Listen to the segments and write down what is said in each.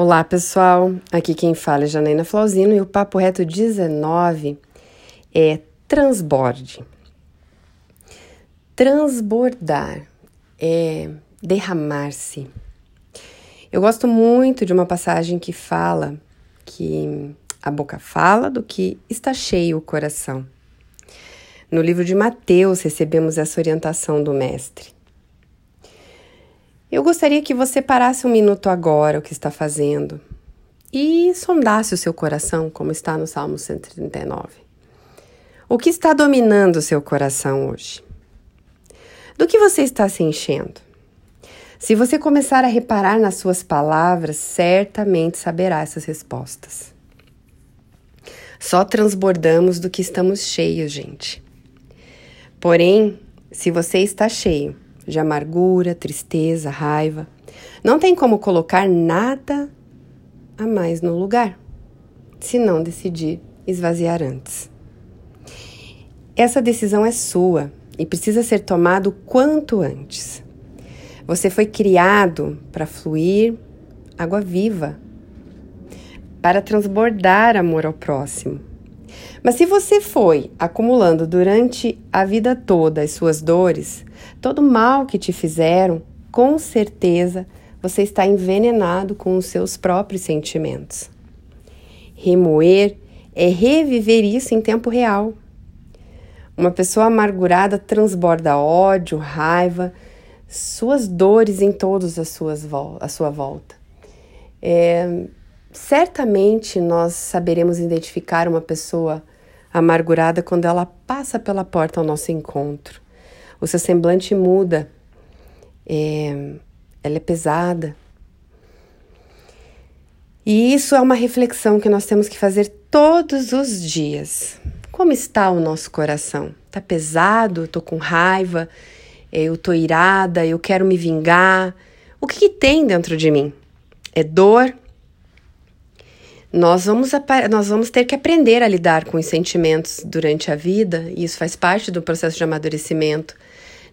Olá pessoal, aqui quem fala é Janaína Flauzino e o Papo Reto 19 é transborde. Transbordar é derramar-se. Eu gosto muito de uma passagem que fala que a boca fala do que está cheio o coração. No livro de Mateus recebemos essa orientação do Mestre. Eu gostaria que você parasse um minuto agora o que está fazendo e sondasse o seu coração, como está no Salmo 139. O que está dominando o seu coração hoje? Do que você está se enchendo? Se você começar a reparar nas suas palavras, certamente saberá essas respostas. Só transbordamos do que estamos cheios, gente. Porém, se você está cheio, de amargura, tristeza, raiva. Não tem como colocar nada a mais no lugar, se não decidir esvaziar antes. Essa decisão é sua e precisa ser tomada o quanto antes. Você foi criado para fluir água viva, para transbordar amor ao próximo. Mas se você foi acumulando durante a vida toda as suas dores, todo mal que te fizeram, com certeza você está envenenado com os seus próprios sentimentos. Remoer é reviver isso em tempo real. Uma pessoa amargurada transborda ódio, raiva, suas dores em todos as suas a sua volta. É, certamente nós saberemos identificar uma pessoa amargurada quando ela passa pela porta ao nosso encontro. O seu semblante muda, é, ela é pesada. E isso é uma reflexão que nós temos que fazer todos os dias. Como está o nosso coração? Está pesado? Estou com raiva? Eu estou irada? Eu quero me vingar? O que, que tem dentro de mim? É dor? Nós vamos, nós vamos ter que aprender a lidar com os sentimentos durante a vida, e isso faz parte do processo de amadurecimento.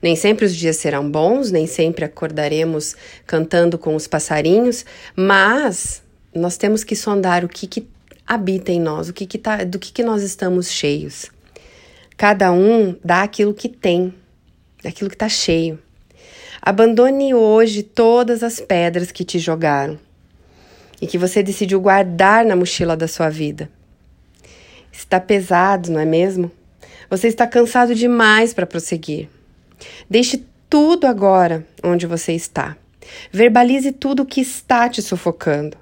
Nem sempre os dias serão bons, nem sempre acordaremos cantando com os passarinhos, mas nós temos que sondar o que, que habita em nós, o que que tá, do que, que nós estamos cheios. Cada um dá aquilo que tem, aquilo que está cheio. Abandone hoje todas as pedras que te jogaram e que você decidiu guardar na mochila da sua vida. Está pesado, não é mesmo? Você está cansado demais para prosseguir. Deixe tudo agora onde você está. Verbalize tudo o que está te sufocando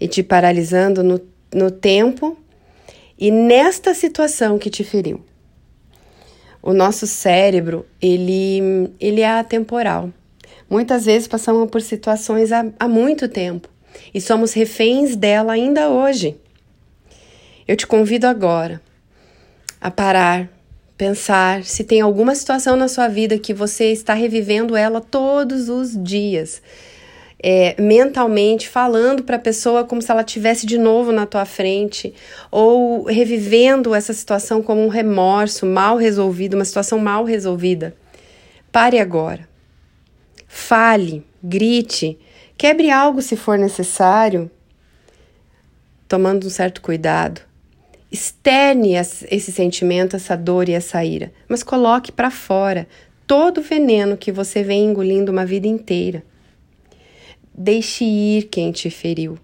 e te paralisando no, no tempo e nesta situação que te feriu. O nosso cérebro, ele, ele é atemporal. Muitas vezes passamos por situações há, há muito tempo e somos reféns dela ainda hoje. Eu te convido agora a parar, pensar se tem alguma situação na sua vida que você está revivendo ela todos os dias. É, mentalmente falando para a pessoa como se ela tivesse de novo na tua frente ou revivendo essa situação como um remorso mal resolvido, uma situação mal resolvida. Pare agora. Fale, grite, Quebre algo se for necessário, tomando um certo cuidado. Externe esse sentimento, essa dor e essa ira, mas coloque para fora todo o veneno que você vem engolindo uma vida inteira. Deixe ir quem te feriu.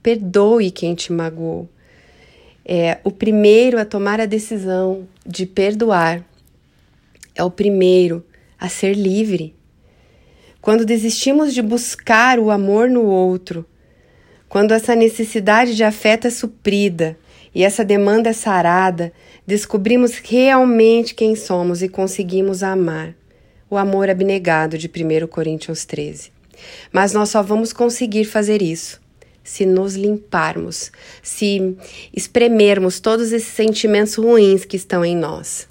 Perdoe quem te magoou. É o primeiro a tomar a decisão de perdoar. É o primeiro a ser livre. Quando desistimos de buscar o amor no outro, quando essa necessidade de afeto é suprida e essa demanda é sarada, descobrimos realmente quem somos e conseguimos amar. O amor abnegado de 1 Coríntios 13. Mas nós só vamos conseguir fazer isso se nos limparmos, se espremermos todos esses sentimentos ruins que estão em nós.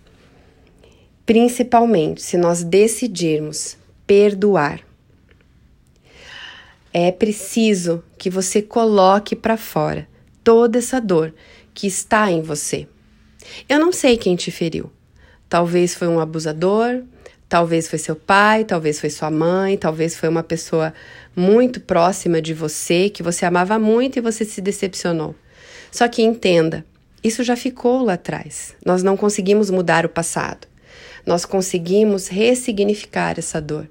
Principalmente se nós decidirmos perdoar. É preciso que você coloque para fora toda essa dor que está em você. Eu não sei quem te feriu. Talvez foi um abusador, Talvez foi seu pai, talvez foi sua mãe, talvez foi uma pessoa muito próxima de você, que você amava muito e você se decepcionou. Só que entenda, isso já ficou lá atrás. Nós não conseguimos mudar o passado. Nós conseguimos ressignificar essa dor.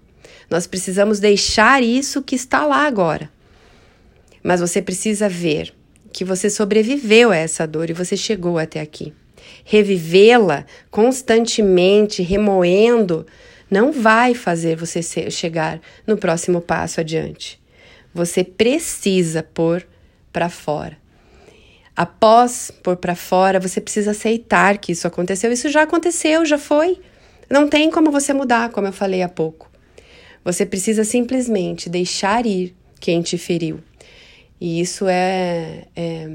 Nós precisamos deixar isso que está lá agora. Mas você precisa ver que você sobreviveu a essa dor e você chegou até aqui. Revivê-la constantemente, remoendo, não vai fazer você chegar no próximo passo adiante. Você precisa pôr para fora. Após pôr para fora, você precisa aceitar que isso aconteceu. Isso já aconteceu, já foi. Não tem como você mudar, como eu falei há pouco. Você precisa simplesmente deixar ir quem te feriu. E isso é, é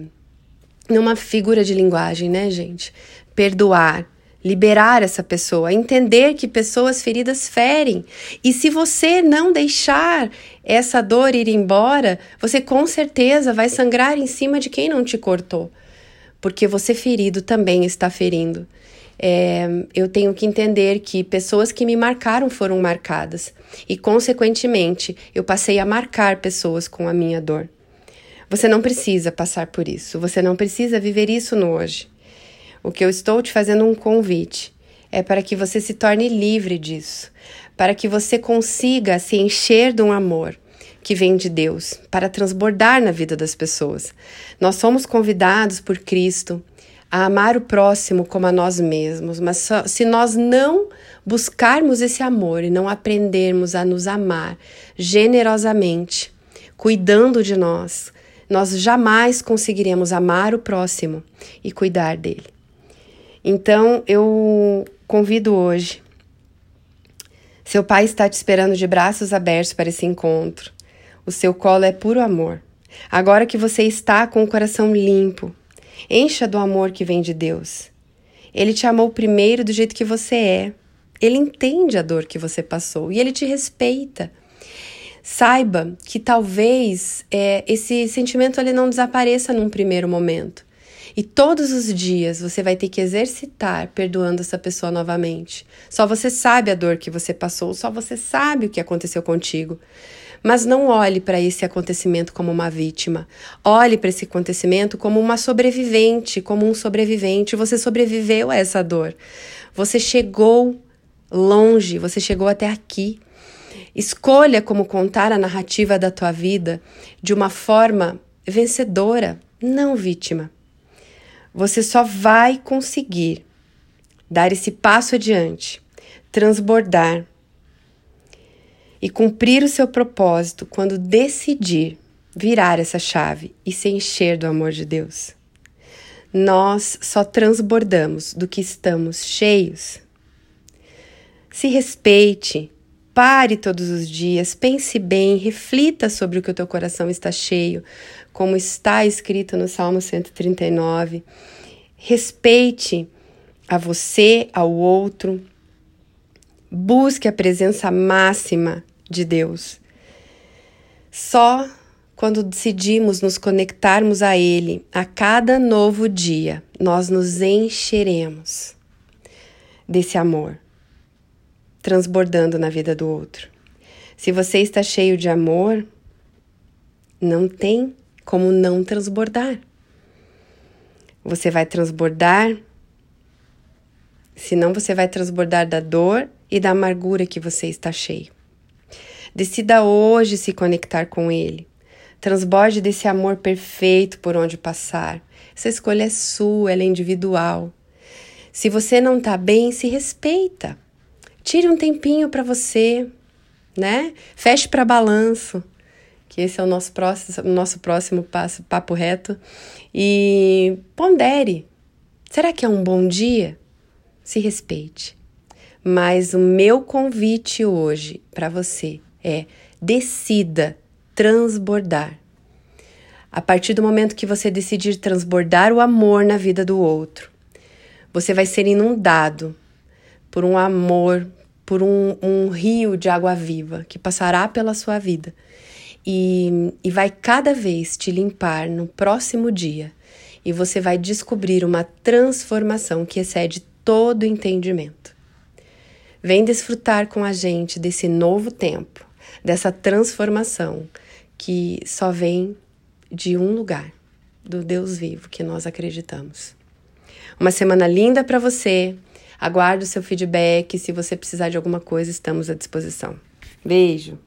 numa figura de linguagem, né, gente? Perdoar, liberar essa pessoa, entender que pessoas feridas ferem. E se você não deixar essa dor ir embora, você com certeza vai sangrar em cima de quem não te cortou, porque você ferido também está ferindo. É, eu tenho que entender que pessoas que me marcaram foram marcadas e, consequentemente, eu passei a marcar pessoas com a minha dor. Você não precisa passar por isso, você não precisa viver isso no hoje. O que eu estou te fazendo um convite é para que você se torne livre disso, para que você consiga se encher de um amor que vem de Deus, para transbordar na vida das pessoas. Nós somos convidados por Cristo a amar o próximo como a nós mesmos, mas só, se nós não buscarmos esse amor e não aprendermos a nos amar generosamente, cuidando de nós, nós jamais conseguiremos amar o próximo e cuidar dele. Então eu convido hoje. Seu pai está te esperando de braços abertos para esse encontro. O seu colo é puro amor. Agora que você está com o coração limpo, encha do amor que vem de Deus. Ele te amou primeiro do jeito que você é. Ele entende a dor que você passou e ele te respeita. Saiba que talvez é, esse sentimento ele não desapareça num primeiro momento. E todos os dias você vai ter que exercitar perdoando essa pessoa novamente. Só você sabe a dor que você passou, só você sabe o que aconteceu contigo. Mas não olhe para esse acontecimento como uma vítima. Olhe para esse acontecimento como uma sobrevivente, como um sobrevivente. Você sobreviveu a essa dor. Você chegou longe, você chegou até aqui. Escolha como contar a narrativa da tua vida de uma forma vencedora, não vítima. Você só vai conseguir dar esse passo adiante, transbordar e cumprir o seu propósito quando decidir virar essa chave e se encher do amor de Deus. Nós só transbordamos do que estamos cheios. Se respeite, pare todos os dias, pense bem, reflita sobre o que o teu coração está cheio, como está escrito no Salmo 139. Respeite a você, ao outro. Busque a presença máxima de Deus. Só quando decidimos nos conectarmos a Ele a cada novo dia, nós nos encheremos desse amor, transbordando na vida do outro. Se você está cheio de amor, não tem como não transbordar. Você vai transbordar, senão você vai transbordar da dor e da amargura que você está cheio. Decida hoje se conectar com Ele. Transborde desse amor perfeito por onde passar. Essa escolha é sua, ela é individual. Se você não está bem, se respeita. Tire um tempinho para você, né? Feche para balanço que esse é o nosso próximo, nosso próximo passo, papo reto. E pondere. Será que é um bom dia? Se respeite. Mas o meu convite hoje para você é decida transbordar. A partir do momento que você decidir transbordar o amor na vida do outro, você vai ser inundado por um amor, por um, um rio de água viva que passará pela sua vida e, e vai cada vez te limpar no próximo dia. E você vai descobrir uma transformação que excede todo entendimento. Vem desfrutar com a gente desse novo tempo, dessa transformação que só vem de um lugar, do Deus vivo que nós acreditamos. Uma semana linda para você. Aguardo o seu feedback. Se você precisar de alguma coisa, estamos à disposição. Beijo!